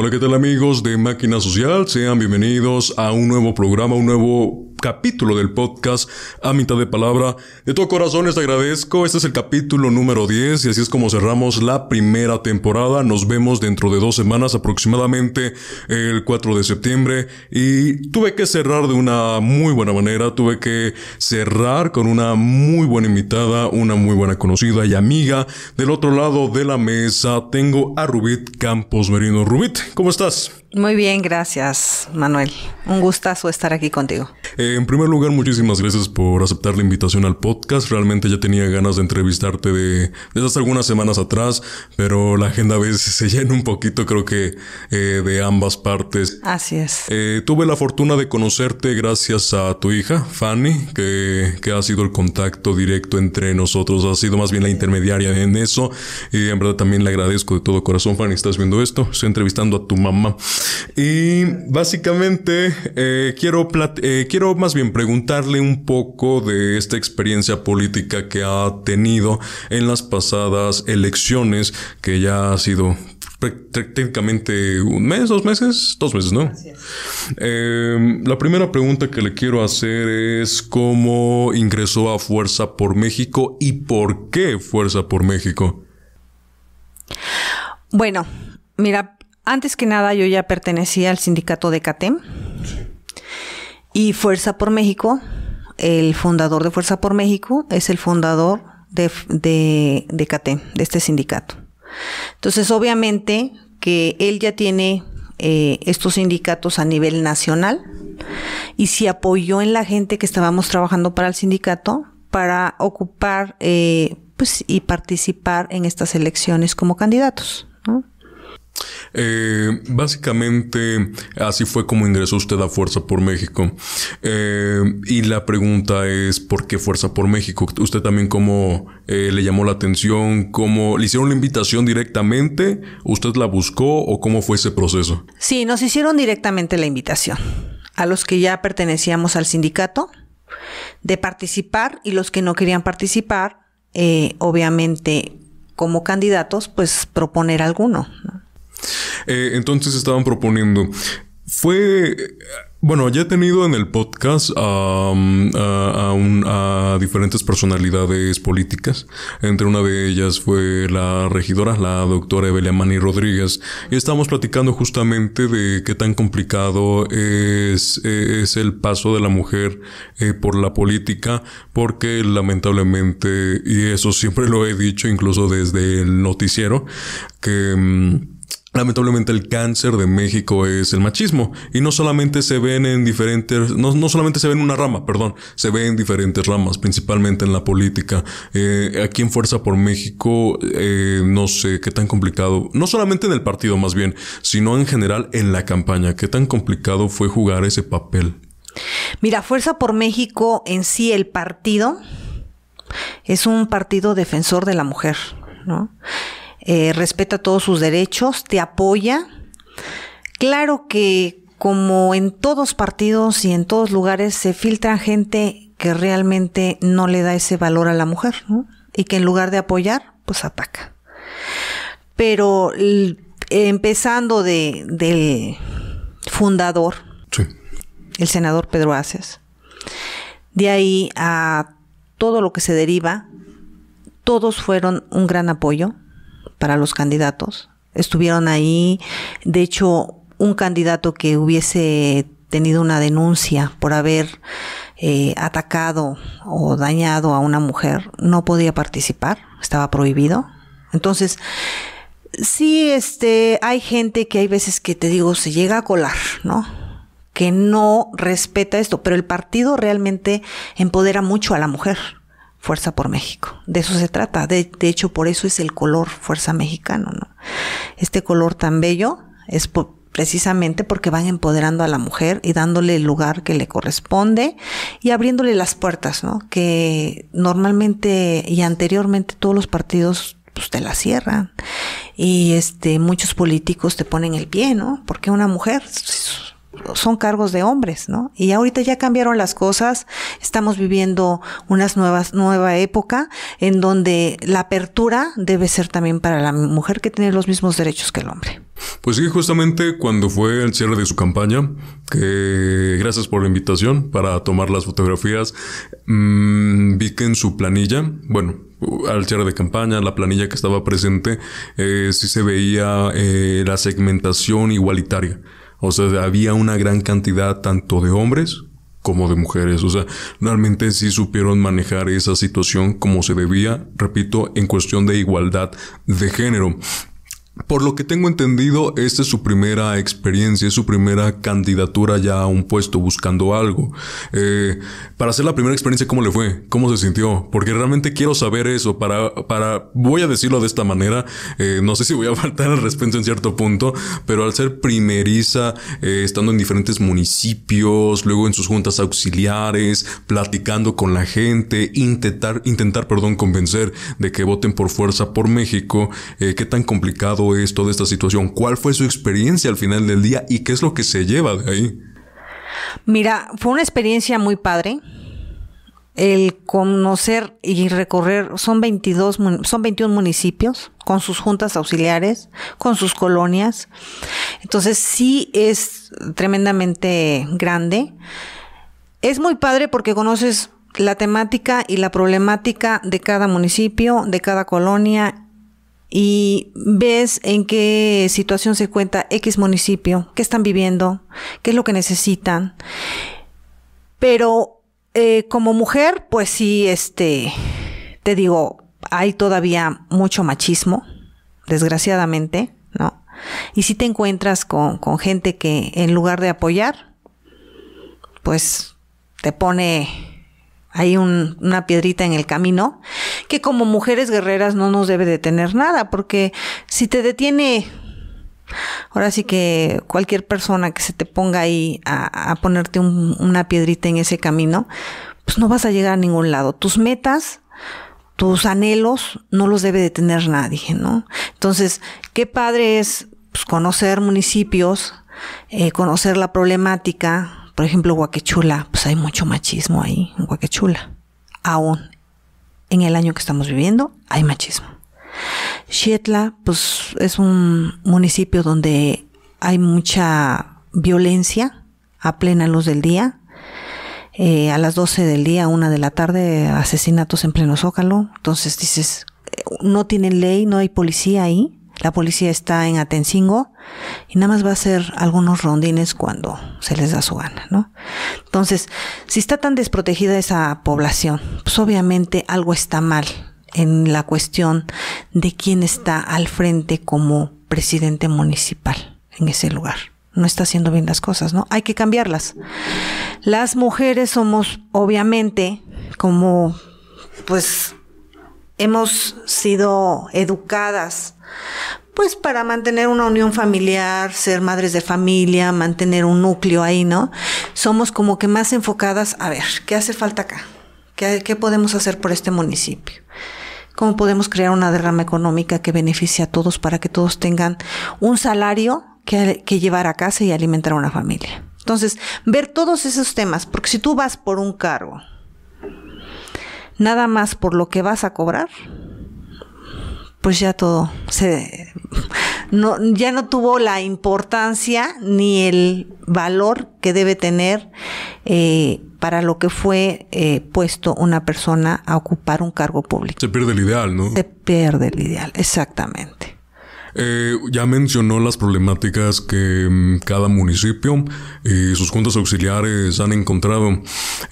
Hola, ¿qué tal amigos de Máquina Social? Sean bienvenidos a un nuevo programa, un nuevo capítulo del podcast a mitad de palabra. De todo corazón les agradezco. Este es el capítulo número 10 y así es como cerramos la primera temporada. Nos vemos dentro de dos semanas aproximadamente el 4 de septiembre y tuve que cerrar de una muy buena manera. Tuve que cerrar con una muy buena invitada, una muy buena conocida y amiga. Del otro lado de la mesa tengo a Rubit Campos Merino. Rubit, ¿Cómo estás? Muy bien, gracias, Manuel. Un gustazo estar aquí contigo. Eh, en primer lugar, muchísimas gracias por aceptar la invitación al podcast. Realmente ya tenía ganas de entrevistarte de, desde hace algunas semanas atrás, pero la agenda a veces se llena un poquito, creo que eh, de ambas partes. Así es. Eh, tuve la fortuna de conocerte gracias a tu hija, Fanny, que, que ha sido el contacto directo entre nosotros, ha sido más bien la intermediaria en eso. Y en verdad también le agradezco de todo corazón, Fanny, estás viendo esto. Estoy entrevistando a tu mamá. Y básicamente eh, quiero, quiero más bien preguntarle un poco de esta experiencia política que ha tenido en las pasadas elecciones, que ya ha sido técnicamente un mes, dos meses, dos meses, ¿no? Eh, la primera pregunta que le quiero hacer es cómo ingresó a Fuerza por México y por qué Fuerza por México. Bueno, mira, antes que nada, yo ya pertenecía al sindicato de CATEM. Y Fuerza por México, el fundador de Fuerza por México, es el fundador de, de, CATEM, de este sindicato. Entonces, obviamente que él ya tiene eh, estos sindicatos a nivel nacional y se apoyó en la gente que estábamos trabajando para el sindicato para ocupar eh, pues, y participar en estas elecciones como candidatos. ¿no? Eh, básicamente, así fue como ingresó usted a Fuerza por México. Eh, y la pregunta es, ¿por qué Fuerza por México? ¿Usted también cómo eh, le llamó la atención? ¿Cómo le hicieron la invitación directamente? ¿Usted la buscó o cómo fue ese proceso? Sí, nos hicieron directamente la invitación. A los que ya pertenecíamos al sindicato, de participar y los que no querían participar, obviamente como candidatos, pues proponer alguno. Eh, entonces estaban proponiendo. Fue. Bueno, ya he tenido en el podcast a, a, diferentes personalidades políticas. Entre una de ellas fue la regidora, la doctora Evelia Mani Rodríguez. Y estábamos platicando justamente de qué tan complicado es, es el paso de la mujer eh, por la política, porque lamentablemente, y eso siempre lo he dicho incluso desde el noticiero, que... Lamentablemente el cáncer de México es el machismo y no solamente se ven en diferentes, no, no solamente se ve en una rama, perdón, se ve en diferentes ramas, principalmente en la política. Eh, aquí en Fuerza por México, eh, no sé qué tan complicado, no solamente en el partido más bien, sino en general en la campaña, qué tan complicado fue jugar ese papel. Mira, Fuerza por México en sí, el partido, es un partido defensor de la mujer, ¿no? Eh, respeta todos sus derechos, te apoya. Claro que como en todos partidos y en todos lugares se filtra gente que realmente no le da ese valor a la mujer, ¿no? Y que en lugar de apoyar, pues ataca. Pero empezando de, del fundador, el senador Pedro Aces, de ahí a todo lo que se deriva, todos fueron un gran apoyo para los candidatos. Estuvieron ahí, de hecho, un candidato que hubiese tenido una denuncia por haber eh, atacado o dañado a una mujer no podía participar, estaba prohibido. Entonces, sí, este, hay gente que hay veces que te digo, se llega a colar, ¿no? Que no respeta esto, pero el partido realmente empodera mucho a la mujer. Fuerza por México. De eso se trata. De, hecho, por eso es el color Fuerza Mexicano, ¿no? Este color tan bello es precisamente porque van empoderando a la mujer y dándole el lugar que le corresponde y abriéndole las puertas, ¿no? Que normalmente y anteriormente todos los partidos pues, te la cierran y este muchos políticos te ponen el pie, ¿no? Porque una mujer son cargos de hombres, ¿no? Y ahorita ya cambiaron las cosas, estamos viviendo nuevas, nueva época en donde la apertura debe ser también para la mujer que tiene los mismos derechos que el hombre. Pues sí, justamente cuando fue el cierre de su campaña, que gracias por la invitación para tomar las fotografías, mmm, vi que en su planilla, bueno, al cierre de campaña, la planilla que estaba presente, eh, sí se veía eh, la segmentación igualitaria. O sea, había una gran cantidad tanto de hombres como de mujeres. O sea, realmente sí supieron manejar esa situación como se debía, repito, en cuestión de igualdad de género. Por lo que tengo entendido, esta es su primera experiencia, es su primera candidatura ya a un puesto buscando algo. Eh, para hacer la primera experiencia, ¿cómo le fue? ¿Cómo se sintió? Porque realmente quiero saber eso para, para, voy a decirlo de esta manera, eh, no sé si voy a faltar al respeto en cierto punto, pero al ser primeriza, eh, estando en diferentes municipios, luego en sus juntas auxiliares, platicando con la gente, intentar, intentar, perdón, convencer de que voten por fuerza por México, qué tan complicado es toda esta situación? ¿Cuál fue su experiencia al final del día y qué es lo que se lleva de ahí? Mira, fue una experiencia muy padre. El conocer y recorrer, son 22, son 21 municipios con sus juntas auxiliares, con sus colonias. Entonces sí es tremendamente grande. Es muy padre porque conoces la temática y la problemática de cada municipio, de cada colonia y ves en qué situación se cuenta X municipio, qué están viviendo, qué es lo que necesitan. Pero eh, como mujer, pues sí, este, te digo, hay todavía mucho machismo, desgraciadamente, ¿no? Y si te encuentras con, con gente que en lugar de apoyar, pues te pone hay una piedrita en el camino, que como mujeres guerreras no nos debe detener nada, porque si te detiene, ahora sí que cualquier persona que se te ponga ahí a, ponerte una piedrita en ese camino, pues no vas a llegar a ningún lado. Tus metas, tus anhelos, no los debe detener nadie, ¿no? Entonces, qué padre es pues, conocer municipios, eh, conocer la problemática, por ejemplo, Huaquechula, pues hay mucho machismo ahí, en Huaquechula. Aún en el año que estamos viviendo, hay machismo. Xietla, pues es un municipio donde hay mucha violencia a plena luz del día. Eh, a las 12 del día, una de la tarde, asesinatos en pleno zócalo. Entonces dices, eh, no tienen ley, no hay policía ahí. La policía está en Atencingo y nada más va a hacer algunos rondines cuando se les da su gana, ¿no? Entonces, si está tan desprotegida esa población, pues obviamente algo está mal en la cuestión de quién está al frente como presidente municipal en ese lugar. No está haciendo bien las cosas, ¿no? Hay que cambiarlas. Las mujeres somos, obviamente, como, pues, hemos sido educadas pues para mantener una unión familiar, ser madres de familia, mantener un núcleo ahí, ¿no? Somos como que más enfocadas a ver, ¿qué hace falta acá? ¿Qué, podemos hacer por este municipio? ¿Cómo podemos crear una derrama económica que beneficie a todos para que todos tengan un salario que, que llevar a casa y alimentar a una familia? Entonces, ver todos esos temas, porque si tú vas por un cargo, nada más por lo que vas a cobrar, pues ya todo se no, ya no tuvo la importancia ni el valor que debe tener eh, para lo que fue eh, puesto una persona a ocupar un cargo público. Se pierde el ideal, ¿no? Se pierde el ideal, exactamente. Eh, ya mencionó las problemáticas que mm, cada municipio y sus juntas auxiliares han encontrado.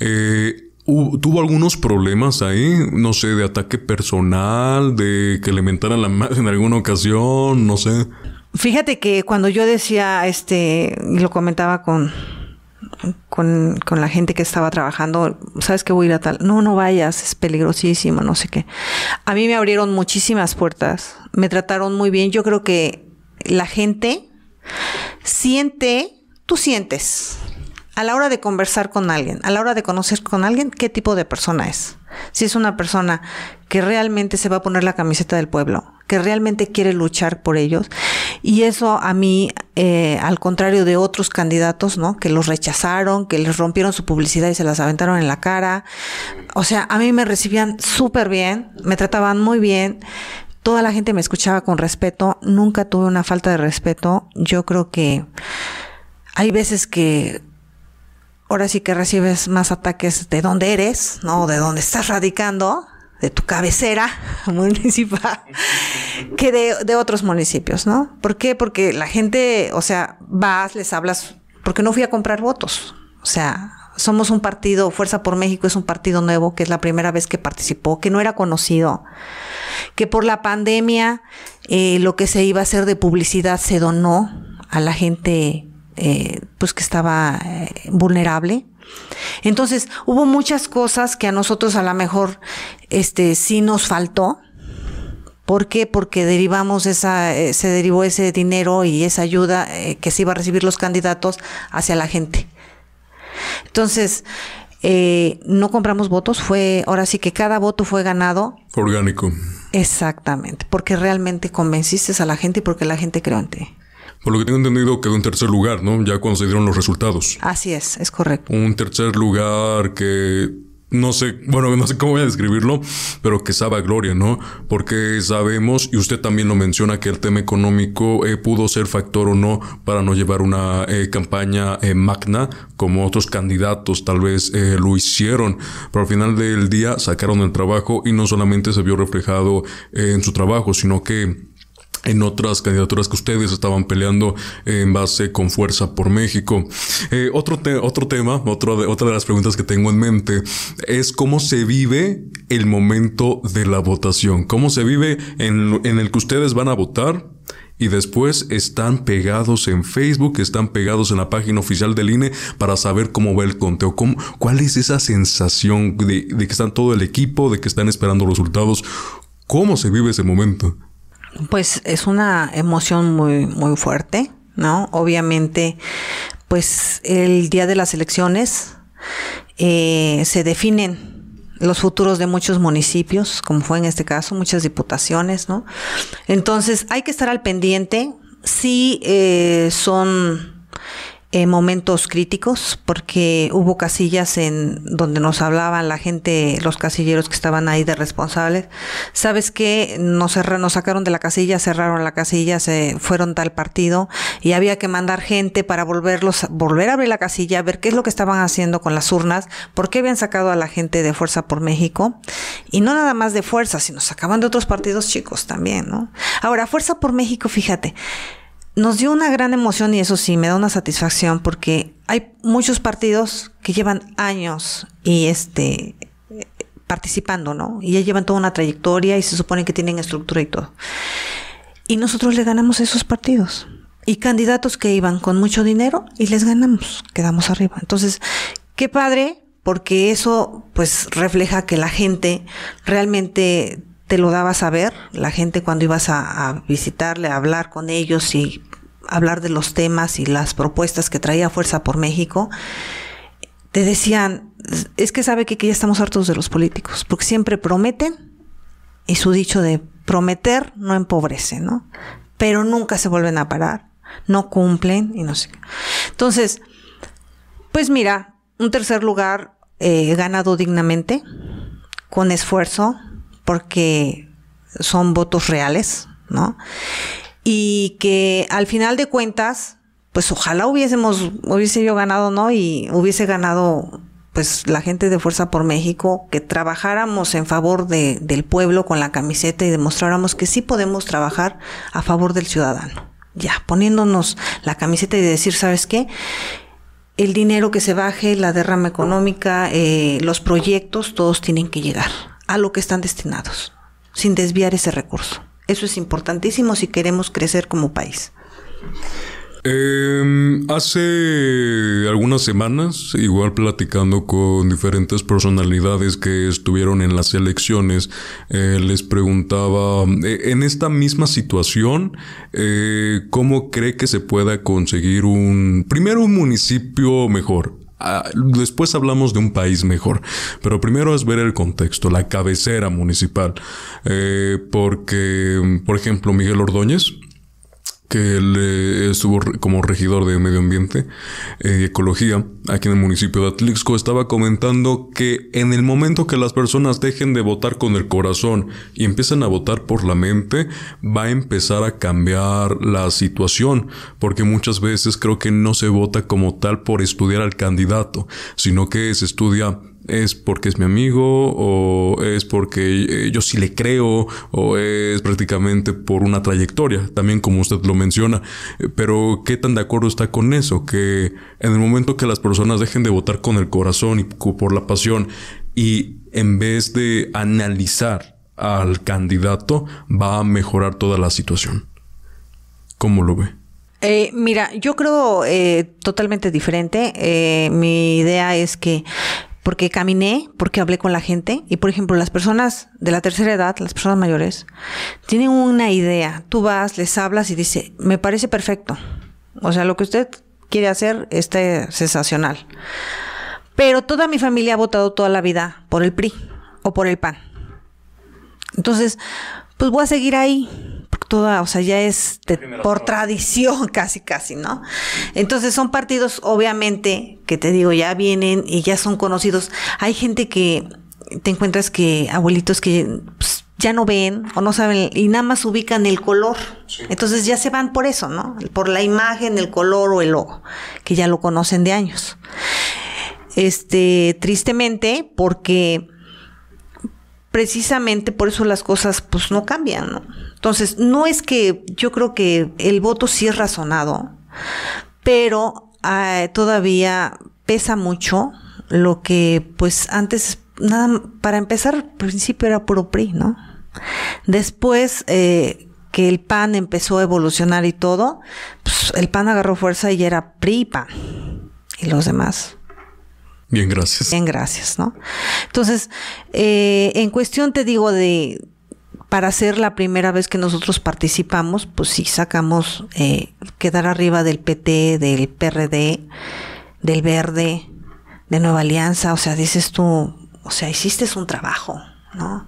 Eh, ¿Tuvo algunos problemas ahí? No sé, de ataque personal, de que le mentaran la madre en alguna ocasión, no sé. Fíjate que cuando yo decía, este, lo comentaba con, con, con, la gente que estaba trabajando, ¿sabes que voy a ir a tal? No, no vayas, es peligrosísimo, no sé qué. A mí me abrieron muchísimas puertas, me trataron muy bien. Yo creo que la gente siente, tú sientes, a la hora de conversar con alguien, a la hora de conocer con alguien, qué tipo de persona es. Si es una persona que realmente se va a poner la camiseta del pueblo, que realmente quiere luchar por ellos. Y eso a mí, eh, al contrario de otros candidatos, ¿no? Que los rechazaron, que les rompieron su publicidad y se las aventaron en la cara. O sea, a mí me recibían súper bien, me trataban muy bien toda la gente me escuchaba con respeto, nunca tuve una falta de respeto. Yo creo que hay veces que ahora sí que recibes más ataques de donde eres, ¿no? De donde estás radicando, de tu cabecera municipal, que de, de, otros municipios, ¿no? ¿Por qué? Porque la gente, o sea, vas, les hablas, porque no fui a comprar votos. O sea, somos un partido, Fuerza por México es un partido nuevo, que es la primera vez que participó, que no era conocido, que por la pandemia eh, lo que se iba a hacer de publicidad se donó a la gente eh, pues que estaba eh, vulnerable. Entonces, hubo muchas cosas que a nosotros a lo mejor este sí nos faltó. ¿Por qué? Porque derivamos esa, se derivó ese dinero y esa ayuda que se iba a recibir los candidatos hacia la gente. Entonces, eh, no compramos votos, fue, ahora sí que cada voto fue ganado. Orgánico. Exactamente, porque realmente convenciste a la gente y porque la gente creó en ti. Por lo que tengo entendido, quedó en tercer lugar, ¿no? Ya cuando se dieron los resultados. Así es, es correcto. Un tercer lugar que no sé, bueno, no sé cómo voy a describirlo, pero que sabe a gloria, ¿no? Porque sabemos, y usted también lo menciona, que el tema económico eh, pudo ser factor o no para no llevar una eh, campaña eh, magna, como otros candidatos tal vez lo hicieron, pero al final del día sacaron el trabajo y no solamente se vio reflejado en su trabajo, sino que en otras candidaturas que ustedes estaban peleando en base con fuerza por México. Eh, otro, otro tema, otro otra de las preguntas que tengo en mente es cómo se vive el momento de la votación, cómo se vive en, el que ustedes van a votar y después están pegados en Facebook, están pegados en la página oficial del INE para saber cómo va el conteo. ¿Cómo, ¿Cuál es esa sensación de que están todo el equipo, de que están esperando resultados? ¿Cómo se vive ese momento? Pues es una emoción muy, muy fuerte, ¿no? Obviamente, pues el día de las elecciones eh, se definen los futuros de muchos municipios, como fue en este caso, muchas diputaciones, ¿no? Entonces hay que estar al pendiente. Sí eh, son eh, momentos críticos porque hubo casillas en donde nos hablaban la gente, los casilleros que estaban ahí de responsables. ¿Sabes qué? Nos, nos sacaron de la casilla, cerraron la casilla, se fueron tal partido y había que mandar gente para volverlos, volver a abrir la casilla, ver qué es lo que estaban haciendo con las urnas, por qué habían sacado a la gente de Fuerza por México y no nada más de Fuerza, sino sacaban de otros partidos chicos también, ¿no? Ahora, Fuerza por México, fíjate, nos dio una gran emoción y eso sí, me da una satisfacción porque hay muchos partidos que llevan años y este participando, ¿no? Y ya llevan toda una trayectoria y se supone que tienen estructura y todo. Y nosotros le ganamos esos partidos. Y candidatos que iban con mucho dinero y les ganamos, quedamos arriba. Entonces, qué padre, porque eso pues refleja que la gente realmente te lo daba a saber, la gente cuando ibas a, visitarle, a hablar con ellos y hablar de los temas y las propuestas que traía Fuerza por México, te decían, es que sabe que, ya estamos hartos de los políticos, porque siempre prometen y su dicho de prometer no empobrece, ¿no? Pero nunca se vuelven a parar, no cumplen y no sé. Entonces, pues mira, un tercer lugar eh, ganado dignamente, con esfuerzo, porque son votos reales, ¿no? y que al final de cuentas, pues ojalá hubiésemos, hubiese yo ganado, ¿no? Y hubiese ganado pues la gente de Fuerza por México, que trabajáramos en favor de, del pueblo con la camiseta y demostráramos que sí podemos trabajar a favor del ciudadano. Ya, poniéndonos la camiseta y decir, ¿sabes qué? El dinero que se baje, la derrama económica, eh, los proyectos, todos tienen que llegar a lo que están destinados, sin desviar ese recurso. Eso es importantísimo si queremos crecer como país. Eh, hace algunas semanas, igual platicando con diferentes personalidades que estuvieron en las elecciones, eh, les preguntaba, eh, en esta misma situación, eh, ¿cómo cree que se pueda conseguir un, primero un municipio mejor? Ah, después hablamos de un país mejor, pero primero es ver el contexto, la cabecera municipal, eh, porque, por ejemplo, Miguel Ordóñez, que él eh, estuvo como regidor de medio ambiente y ecología aquí en el municipio de Atlixco, estaba comentando que en el momento que las personas dejen de votar con el corazón y empiezan a votar por la mente, va a empezar a cambiar la situación, porque muchas veces creo que no se vota como tal por estudiar al candidato, sino que se estudia es porque es mi amigo o es porque eh, yo sí le creo o es prácticamente por una trayectoria, también como usted lo menciona. Eh, pero ¿qué tan de acuerdo está con eso? Que en el momento que las personas dejen de votar con el corazón y por la pasión y en vez de analizar al candidato va a mejorar toda la situación. ¿Cómo lo ve? Eh, mira, yo creo totalmente diferente. mi idea es que porque caminé, porque hablé con la gente. Y por ejemplo, las personas de la tercera edad, las personas mayores, tienen una idea. Tú vas, les hablas y dice, me parece perfecto. O sea, lo que usted quiere hacer está sensacional. Pero toda mi familia ha votado toda la vida por el PRI o por el PAN. Entonces, pues voy a seguir ahí toda, o sea, ya es por tradición casi, casi, ¿no? Entonces son partidos, obviamente, que te digo, ya vienen y ya son conocidos. Hay gente que te encuentras que, abuelitos que pues, ya no ven o no saben y nada más ubican el color. Entonces ya se van por eso, ¿no? Por la imagen, el color o el logo, que ya lo conocen de años. Este, tristemente, porque precisamente por eso las cosas pues no cambian, ¿no? Entonces, no es que yo creo que el voto sí es razonado, pero ah, todavía pesa mucho lo que pues antes, nada, para empezar, al principio era puro PRI, ¿no? Después, eh, que el PAN empezó a evolucionar y todo, pues el PAN agarró fuerza y era PRI y PAN. Y los demás. Bien, gracias. Bien, gracias, ¿no? Entonces, eh, en cuestión te digo de para ser la primera vez que nosotros participamos, pues sí sacamos eh, quedar arriba del PT, del PRD, del Verde, de Nueva Alianza, o sea, dices tú, o sea, hiciste un trabajo, ¿no?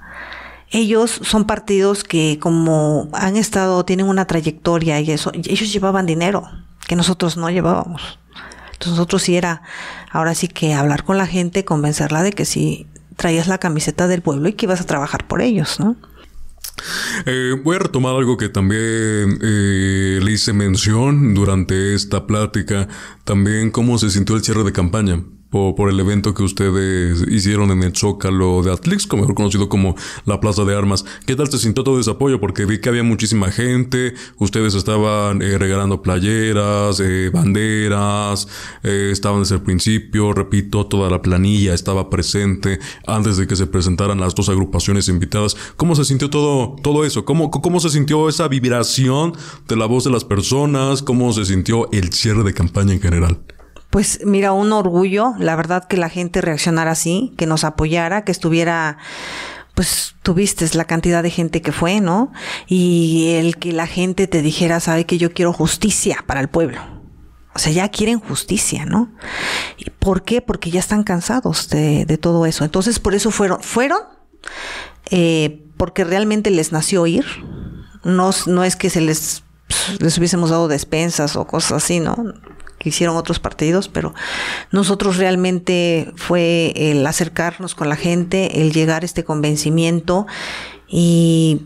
Ellos son partidos que como han estado, tienen una trayectoria y eso, ellos llevaban dinero que nosotros no llevábamos. Entonces nosotros sí era, ahora sí que hablar con la gente, convencerla de que sí traías la camiseta del pueblo y que ibas a trabajar por ellos, ¿no? Eh, voy a retomar algo que también eh, le hice mención durante esta plática, también cómo se sintió el cierre de campaña por, el evento que ustedes hicieron en el Zócalo de Atlixco, mejor conocido como la Plaza de Armas. ¿Qué tal se sintió todo ese apoyo? Porque vi que había muchísima gente, ustedes estaban eh, regalando playeras, eh, banderas, eh, estaban desde el principio, repito, toda la planilla estaba presente antes de que se presentaran las dos agrupaciones invitadas. ¿Cómo se sintió todo, todo eso? ¿Cómo, ¿Cómo se sintió esa vibración de la voz de las personas? ¿Cómo se sintió el cierre de campaña en general? Pues mira, un orgullo, la verdad que la gente reaccionara así, que nos apoyara, que estuviera pues tuviste la cantidad de gente que fue, ¿no? Y el que la gente te dijera, sabe que yo quiero justicia para el pueblo. O sea, ya quieren justicia, ¿no? ¿Y ¿Por qué? Porque ya están cansados de, todo eso. Entonces, por eso fueron, fueron, eh, porque realmente les nació ir. No, no es que se les, les hubiésemos dado despensas o cosas así, ¿no? Hicieron otros partidos, pero nosotros realmente fue el acercarnos con la gente, el llegar a este convencimiento y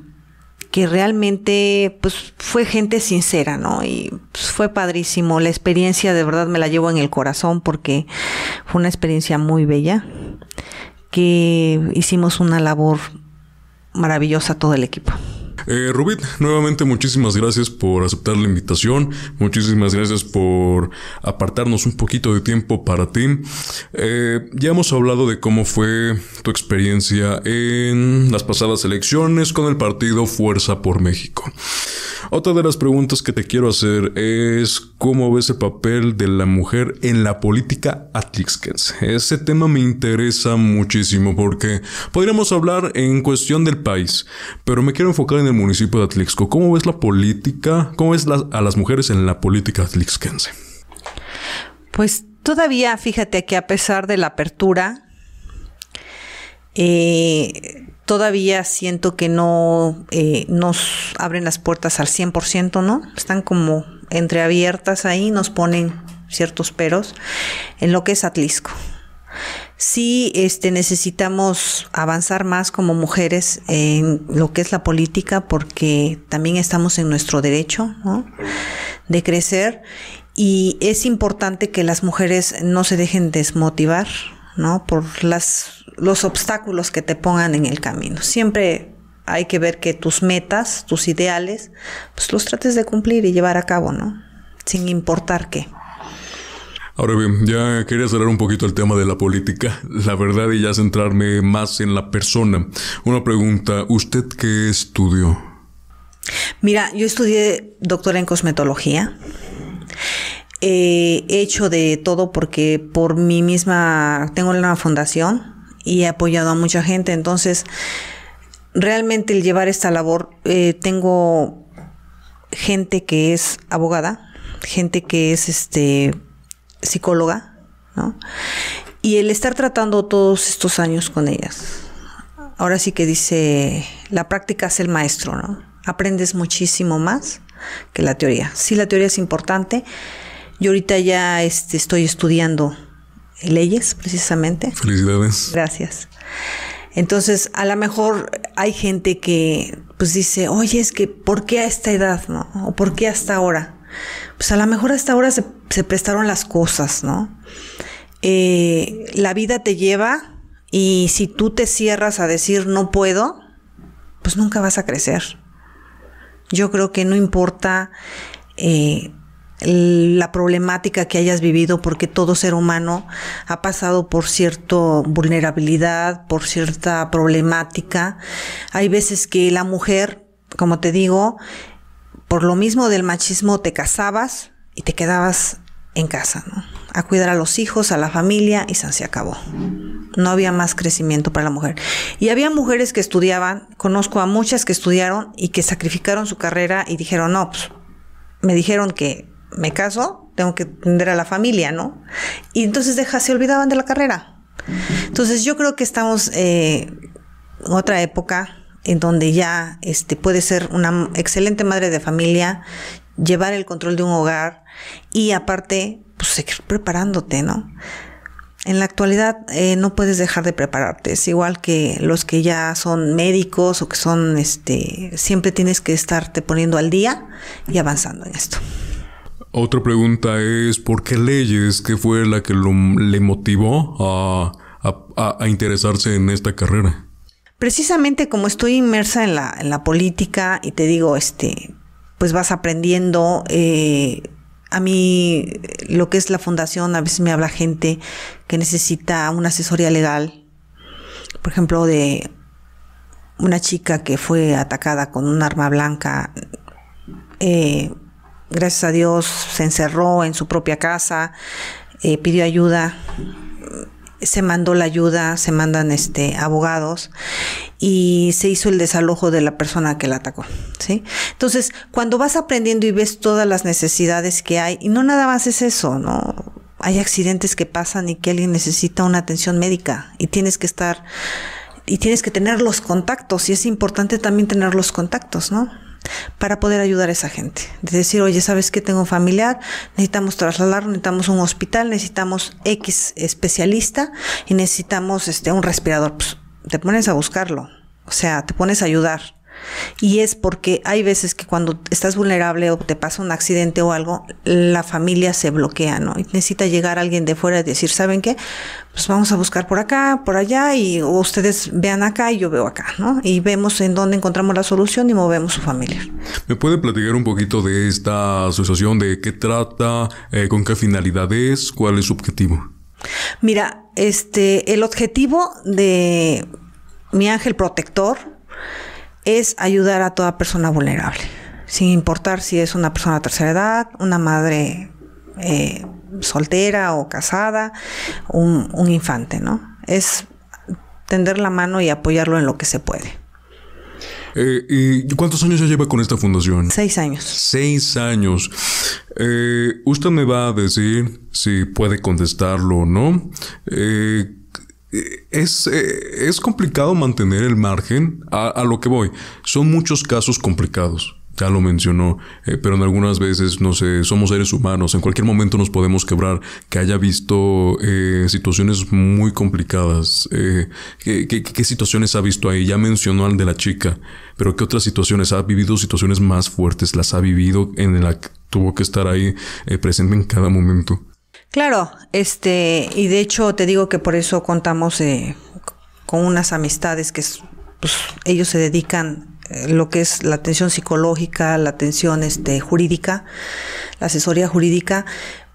que realmente pues fue gente sincera, ¿no? Y pues, fue padrísimo, la experiencia de verdad me la llevo en el corazón porque fue una experiencia muy bella, que hicimos una labor maravillosa todo el equipo. Eh, Rubit, nuevamente muchísimas gracias por aceptar la invitación, muchísimas gracias por apartarnos un poquito de tiempo para ti. Eh, ya hemos hablado de cómo fue tu experiencia en las pasadas elecciones con el partido Fuerza por México. Otra de las preguntas que te quiero hacer es cómo ves el papel de la mujer en la política atlixquense. Ese tema me interesa muchísimo porque podríamos hablar en cuestión del país, pero me quiero enfocar en el municipio de Atlixco. ¿Cómo ves la política? ¿Cómo ves a las mujeres en la política atlixquense? Pues todavía, fíjate que a pesar de la apertura, eh, todavía siento que no eh, nos abren las puertas al 100%, ¿no? Están como entreabiertas ahí, nos ponen ciertos peros en lo que es Atlisco. Sí, este, necesitamos avanzar más como mujeres en lo que es la política porque también estamos en nuestro derecho de crecer y es importante que las mujeres no se dejen desmotivar ¿no? por las, los obstáculos que te pongan en el camino. Siempre hay que ver que tus metas, tus ideales, pues los trates de cumplir y llevar a cabo, ¿no? Sin importar qué. Ahora bien, ya quería cerrar un poquito el tema de la política, la verdad, y ya centrarme más en la persona. Una pregunta, ¿usted qué estudió? Mira, yo estudié doctora en cosmetología. he hecho de todo porque por mí misma tengo una fundación y he apoyado a mucha gente. Entonces, realmente el llevar esta labor, eh, tengo gente que es abogada, gente que es este psicóloga, ¿no? Y el estar tratando todos estos años con ellas. Ahora sí que dice, la práctica es el maestro, ¿no? Aprendes muchísimo más que la teoría. Sí, la teoría es importante. Yo ahorita ya este, estoy estudiando leyes, precisamente. Felicidades. Gracias. Entonces, a lo mejor hay gente que pues dice, oye, es que ¿por qué a esta edad, no? ¿O por qué hasta ahora? pues a lo mejor hasta ahora se, prestaron las cosas, ¿no? Eh, la vida te lleva y si tú te cierras a decir no puedo, pues nunca vas a crecer. Yo creo que no importa eh, la problemática que hayas vivido, porque todo ser humano ha pasado por cierta vulnerabilidad, por cierta problemática. Hay veces que la mujer, como te digo, por lo mismo del machismo te casabas y te quedabas en casa, ¿no? A cuidar a los hijos, a la familia y se acabó. No había más crecimiento para la mujer. Y había mujeres que estudiaban, conozco a muchas que estudiaron y que sacrificaron su carrera y dijeron, no, pues me dijeron que me caso, tengo que atender a la familia, ¿no? Y entonces deja, se olvidaban de la carrera. Entonces yo creo que estamos eh, en otra época en donde ya este, puede ser una excelente madre de familia, llevar el control de un hogar y aparte, pues seguir preparándote, ¿no? En la actualidad eh, no puedes dejar de prepararte, es igual que los que ya son médicos o que son, este, siempre tienes que estarte poniendo al día y avanzando en esto. Otra pregunta es, ¿por qué leyes? ¿Qué fue la que le motivó a, a interesarse en esta carrera? precisamente como estoy inmersa en la, en la política y te digo, este, pues vas aprendiendo. Eh, a mí lo que es la fundación, a veces me habla gente que necesita una asesoría legal. Por ejemplo, de una chica que fue atacada con un arma blanca. Eh, gracias a Dios se encerró en su propia casa, eh, pidió ayuda se mandó la ayuda, se mandan este abogados y se hizo el desalojo de la persona que la atacó, ¿sí? Entonces, cuando vas aprendiendo y ves todas las necesidades que hay, y no nada más es eso, ¿no? Hay accidentes que pasan y que alguien necesita una atención médica y tienes que estar y tienes que tener los contactos y es importante también tener los contactos, ¿no? Para poder ayudar a esa gente. De decir, oye, ¿sabes qué? Tengo un familiar, necesitamos trasladarlo, necesitamos un hospital, necesitamos X especialista y necesitamos este, un respirador. Pues te pones a buscarlo, o sea, te pones a ayudar. Y es porque hay veces que cuando estás vulnerable o te pasa un accidente o algo, la familia se bloquea, ¿no? Y necesita llegar alguien de fuera y decir, ¿saben qué? Pues vamos a buscar por acá, por allá, y ustedes vean acá y yo veo acá, ¿no? Y vemos en dónde encontramos la solución y movemos su familia. ¿Me puede platicar un poquito de esta asociación, de qué trata, eh, con qué finalidad es, cuál es su objetivo? Mira, este, el objetivo de mi ángel protector es ayudar a toda persona vulnerable, sin importar si es una persona de tercera edad, una madre eh, soltera o casada, un, un infante, ¿no? Es tender la mano y apoyarlo en lo que se puede. Eh, ¿Y cuántos años ya lleva con esta fundación? Seis años. Seis años. Eh, usted me va a decir si puede contestarlo o no. Es, eh, es complicado mantener el margen a, lo que voy. Son muchos casos complicados ya lo mencionó, eh, pero en algunas veces, no sé, somos seres humanos, en cualquier momento nos podemos quebrar, que haya visto eh, situaciones muy complicadas. Eh, ¿qué, situaciones ha visto ahí? Ya mencionó al de la chica, pero ¿qué otras situaciones? ¿Ha vivido situaciones más fuertes? ¿Las ha vivido en la que tuvo que estar ahí presente en cada momento? Claro, este, y de hecho te digo que por eso contamos con unas amistades que pues, ellos se dedican eh, lo que es la atención psicológica, la atención este, jurídica, la asesoría jurídica,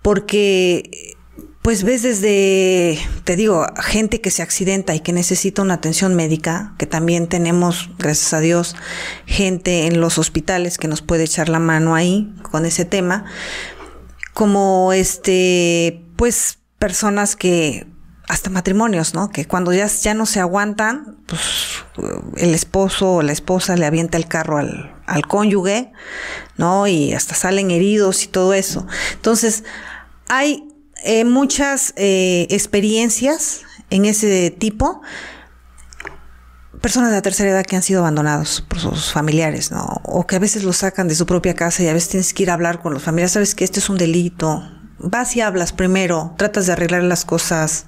porque pues ves desde, te digo, gente que se accidenta y que necesita una atención médica, que también tenemos, gracias a Dios, gente en los hospitales que nos puede echar la mano ahí con ese tema, como este, pues personas que hasta matrimonios, ¿no? Que cuando ya, ya no se aguantan, pues el esposo o la esposa le avienta el carro al, al cónyuge, ¿no? Y hasta salen heridos y todo eso. Entonces, hay eh, muchas eh, experiencias en ese tipo. Personas de la tercera edad que han sido abandonados por sus familiares, ¿no? O que a veces los sacan de su propia casa y a veces tienes que ir a hablar con los familiares. Sabes que este es un delito, vas y hablas primero, tratas de arreglar las cosas,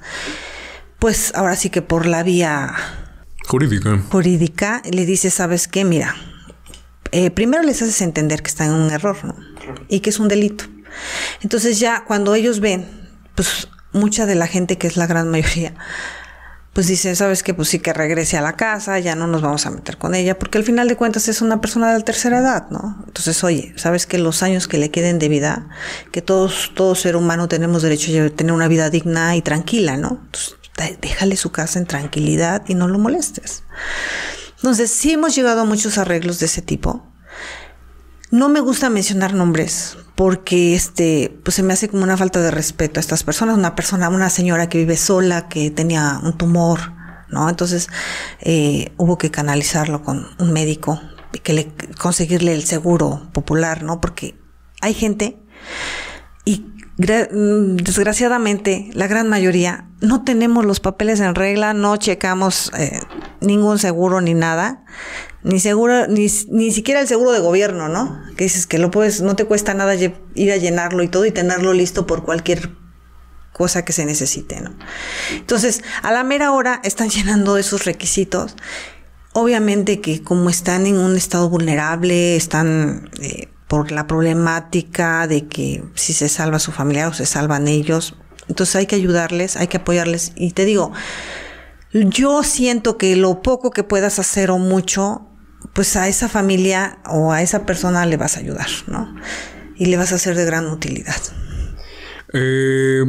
pues ahora sí que por la vía jurídica. Jurídica, le dices, ¿sabes qué? Mira, eh, primero les haces entender que están en un error ¿no? y que es un delito. Entonces ya cuando ellos ven, pues mucha de la gente, que es la gran mayoría, pues dice, sabes que pues sí que regrese a la casa, ya no nos vamos a meter con ella, porque al final de cuentas es una persona de la tercera edad, ¿no? Entonces, oye, sabes que los años que le queden de vida, que todos, todo ser humano tenemos derecho a tener una vida digna y tranquila, ¿no? Entonces, déjale su casa en tranquilidad y no lo molestes. Entonces, sí hemos llegado a muchos arreglos de ese tipo. No me gusta mencionar nombres porque este, pues se me hace como una falta de respeto a estas personas. Una persona, una señora que vive sola, que tenía un tumor, ¿no? Entonces eh, hubo que canalizarlo con un médico que le conseguirle el seguro popular, ¿no? Porque hay gente y mm, desgraciadamente la gran mayoría no tenemos los papeles en regla, no checamos eh, ningún seguro ni nada ni seguro, ni, ni siquiera el seguro de gobierno, ¿no? Que dices que lo puedes, no te cuesta nada ir a llenarlo y todo y tenerlo listo por cualquier cosa que se necesite, ¿no? Entonces, a la mera hora están llenando esos requisitos. Obviamente que como están en un estado vulnerable, están eh, por la problemática de que si se salva su familia o se salvan ellos, entonces hay que ayudarles, hay que apoyarles. Y te digo, yo siento que lo poco que puedas hacer o mucho, pues a esa familia o a esa persona le vas a ayudar, ¿no? Y le vas a ser de gran utilidad. Eh,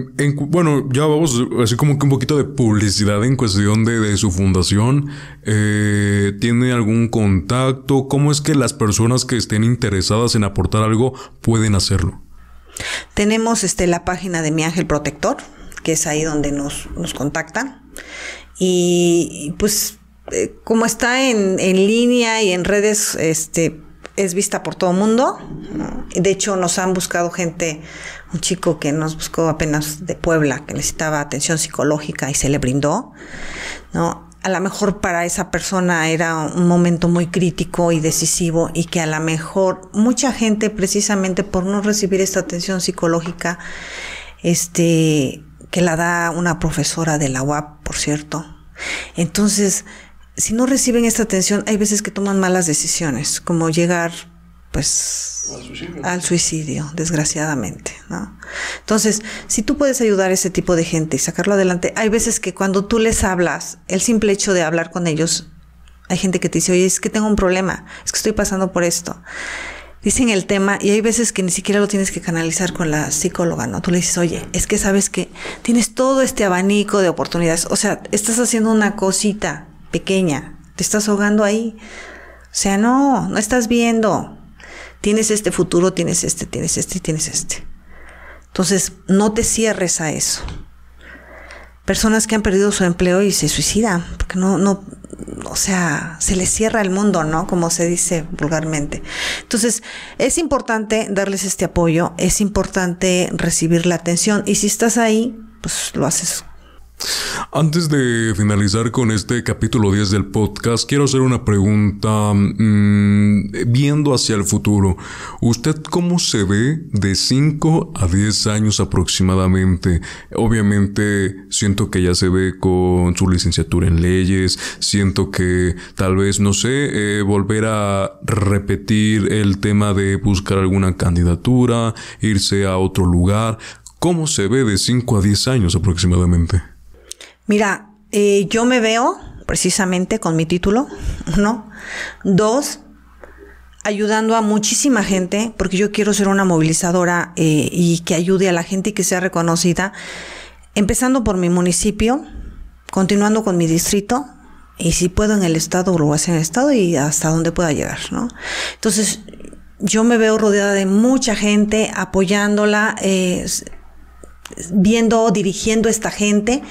bueno, ya vamos así como que un poquito de publicidad en cuestión de, su fundación. Eh, ¿Tiene algún contacto? ¿Cómo es que las personas que estén interesadas en aportar algo pueden hacerlo? Tenemos este, la página de Mi Ángel Protector, que es ahí donde nos, nos contactan. Y pues eh, como está en, línea y en redes, este, es vista por todo el mundo. De hecho, nos han buscado gente, un chico que nos buscó apenas de Puebla, que necesitaba atención psicológica y se le brindó. ¿no? A lo mejor para esa persona era un momento muy crítico y decisivo y que a lo mejor mucha gente precisamente por no recibir esta atención psicológica, este, que la da una profesora de la UAP, por cierto. Entonces, si no reciben esta atención, hay veces que toman malas decisiones, como llegar pues al suicidio, desgraciadamente, ¿no? Entonces, si tú puedes ayudar a ese tipo de gente y sacarlo adelante, hay veces que cuando tú les hablas, el simple hecho de hablar con ellos, hay gente que te dice, oye, es que tengo un problema, es que estoy pasando por esto. Dicen el tema y hay veces que ni siquiera lo tienes que canalizar con la psicóloga, ¿no? Tú le dices, oye, es que sabes que tienes todo este abanico de oportunidades, o sea, estás haciendo una cosita pequeña, te estás ahogando ahí. O sea, no, no estás viendo. Tienes este futuro, tienes este, tienes este y tienes este. Entonces, no te cierres a eso. Personas que han perdido su empleo y se suicidan, porque no, no, o sea, se les cierra el mundo, ¿no? Como se dice vulgarmente. Entonces, es importante darles este apoyo, es importante recibir la atención y si estás ahí, pues lo haces Antes de finalizar con este capítulo 10 del podcast, quiero hacer una pregunta mm, viendo hacia el futuro. ¿Usted cómo se ve de 5 a 10 años aproximadamente? Obviamente siento que ya se ve con su licenciatura en leyes, siento que tal vez, no sé, eh, volver a repetir el tema de buscar alguna candidatura, irse a otro lugar. ¿Cómo se ve de 5 a 10 años aproximadamente? Mira, eh, yo me veo precisamente con mi título, ¿no? Dos, ayudando a muchísima gente, porque yo quiero ser una movilizadora eh, y que ayude a la gente y que sea reconocida, empezando por mi municipio, continuando con mi distrito, y si puedo en el estado, lo voy hacer en el estado y hasta donde pueda llegar, ¿no? Entonces, yo me veo rodeada de mucha gente apoyándola. Eh, viendo, dirigiendo a esta gente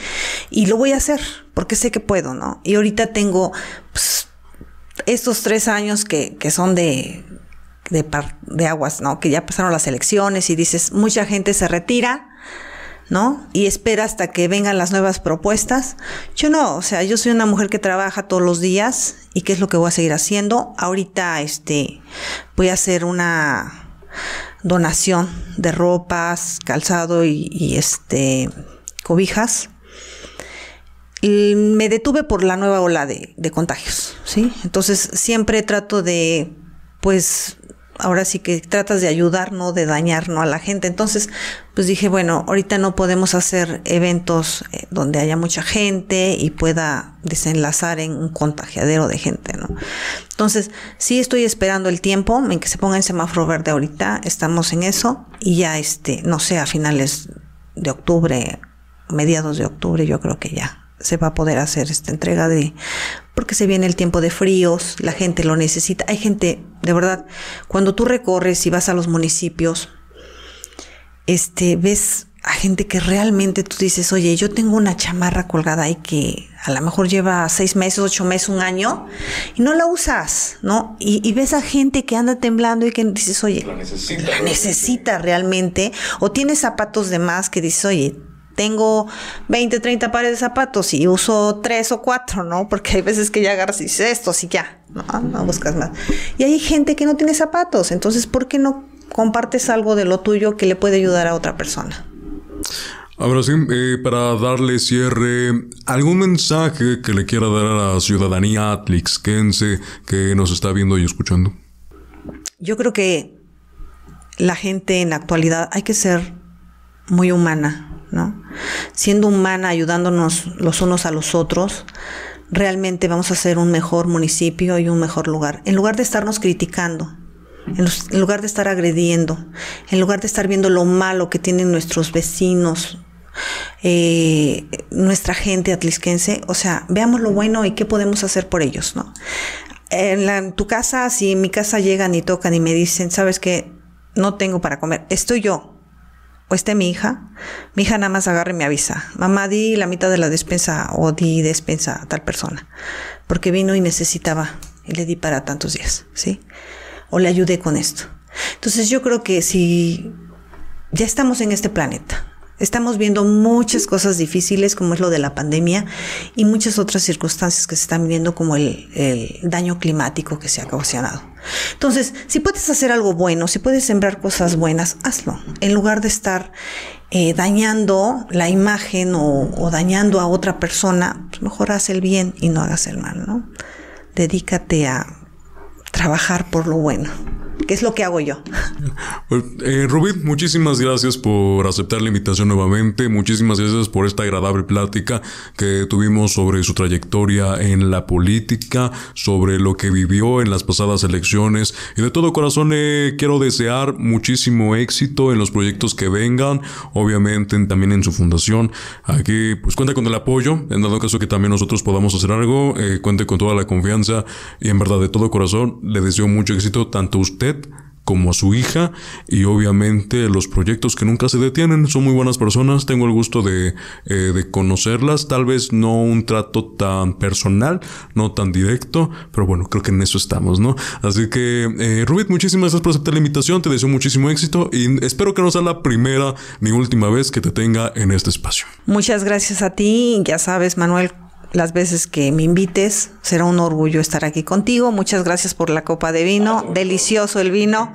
y lo voy a hacer porque sé que puedo, ¿no? Y ahorita tengo pues, estos tres años que, que son de, de, de, aguas, ¿no? Que ya pasaron las elecciones y dices, mucha gente se retira, ¿no? Y espera hasta que vengan las nuevas propuestas. Yo no, o sea, yo soy una mujer que trabaja todos los días y qué es lo que voy a seguir haciendo. Ahorita, este, voy a hacer una donación de ropas, calzado y, este cobijas. Y me detuve por la nueva ola de, de contagios, ¿sí? Entonces siempre trato de, pues, ahora sí que tratas de ayudar, no de dañar ¿no? a la gente. Entonces, pues dije, bueno, ahorita no podemos hacer eventos eh, donde haya mucha gente y pueda desenlazar en un contagiadero de gente, ¿no? Entonces, sí estoy esperando el tiempo en que se ponga en semáforo verde ahorita, estamos en eso y ya, este, no sé, a finales de octubre, mediados de octubre, yo creo que ya se va a poder hacer esta entrega de porque se viene el tiempo de fríos, la gente lo necesita. Hay gente, de verdad, cuando tú recorres y vas a los municipios, este ves a gente que realmente tú dices, oye, yo tengo una chamarra colgada ahí que a lo mejor lleva seis meses, ocho meses, un año, y no la usas, ¿no? Y, ves a gente que anda temblando y que dices, oye, la necesita, la necesita realmente, o tiene zapatos de más que dices, oye, tengo 20, 30 pares de zapatos y uso tres o cuatro, ¿no? Porque hay veces que ya agarras y dices esto, así ya, no, no buscas más. Y hay gente que no tiene zapatos, entonces, ¿por qué no compartes algo de lo tuyo que le puede ayudar a otra persona? Ahora sí, eh, para darle cierre, ¿algún mensaje que le quiera dar a la ciudadanía atlixquense que nos está viendo y escuchando? Yo creo que la gente en la actualidad hay que ser muy humana, Siendo humana, ayudándonos los unos a los otros, realmente vamos a ser un mejor municipio y un mejor lugar. En lugar de estarnos criticando, en lugar de estar agrediendo, en lugar de estar viendo lo malo que tienen nuestros vecinos, eh, nuestra gente atlisquense, o sea, veamos lo bueno y qué podemos hacer por ellos, ¿no? En, en tu casa, si en mi casa llegan y tocan y me dicen, sabes que no tengo para comer, estoy yo, o esté mi hija, mi hija nada más agarre y me avisa, mamá di la mitad de la despensa o di despensa a tal persona, porque vino y necesitaba y le di para tantos días, ¿sí? O le ayudé con esto. Entonces yo creo que si ya estamos en este planeta, Estamos viendo muchas cosas difíciles como es lo de la pandemia y muchas otras circunstancias que se están viendo como el, daño climático que se ha ocasionado. Entonces, si puedes hacer algo bueno, si puedes sembrar cosas buenas, hazlo. En lugar de estar eh, dañando la imagen o, o, dañando a otra persona, pues mejor haz el bien y no hagas el mal, ¿no? Dedícate a trabajar por lo bueno que es lo que hago yo. Pues, eh, Rubí, muchísimas gracias por aceptar la invitación nuevamente. Muchísimas gracias por esta agradable plática que tuvimos sobre su trayectoria en la política, sobre lo que vivió en las pasadas elecciones. Y de todo corazón le quiero desear muchísimo éxito en los proyectos que vengan, obviamente también en su fundación. Aquí pues cuenta con el apoyo, en dado caso que también nosotros podamos hacer algo, eh, cuente con toda la confianza y en verdad de todo corazón le deseo mucho éxito tanto a usted como a su hija y obviamente los proyectos que nunca se detienen. Son muy buenas personas, tengo el gusto de, eh, de conocerlas, tal vez no un trato tan personal, no tan directo, pero bueno, creo que en eso estamos, ¿no? Así que, eh, Rubit, muchísimas gracias por aceptar la invitación, te deseo muchísimo éxito y espero que no sea la primera ni última vez que te tenga en este espacio. Muchas gracias a ti, ya sabes, Manuel, las veces que me invites. Será un orgullo estar aquí contigo. Muchas gracias por la copa de vino. Delicioso el vino.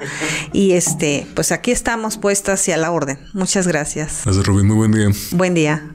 Y este, pues aquí estamos puestas y a la orden. Muchas gracias. Gracias, Rubén. Muy buen día. Buen día.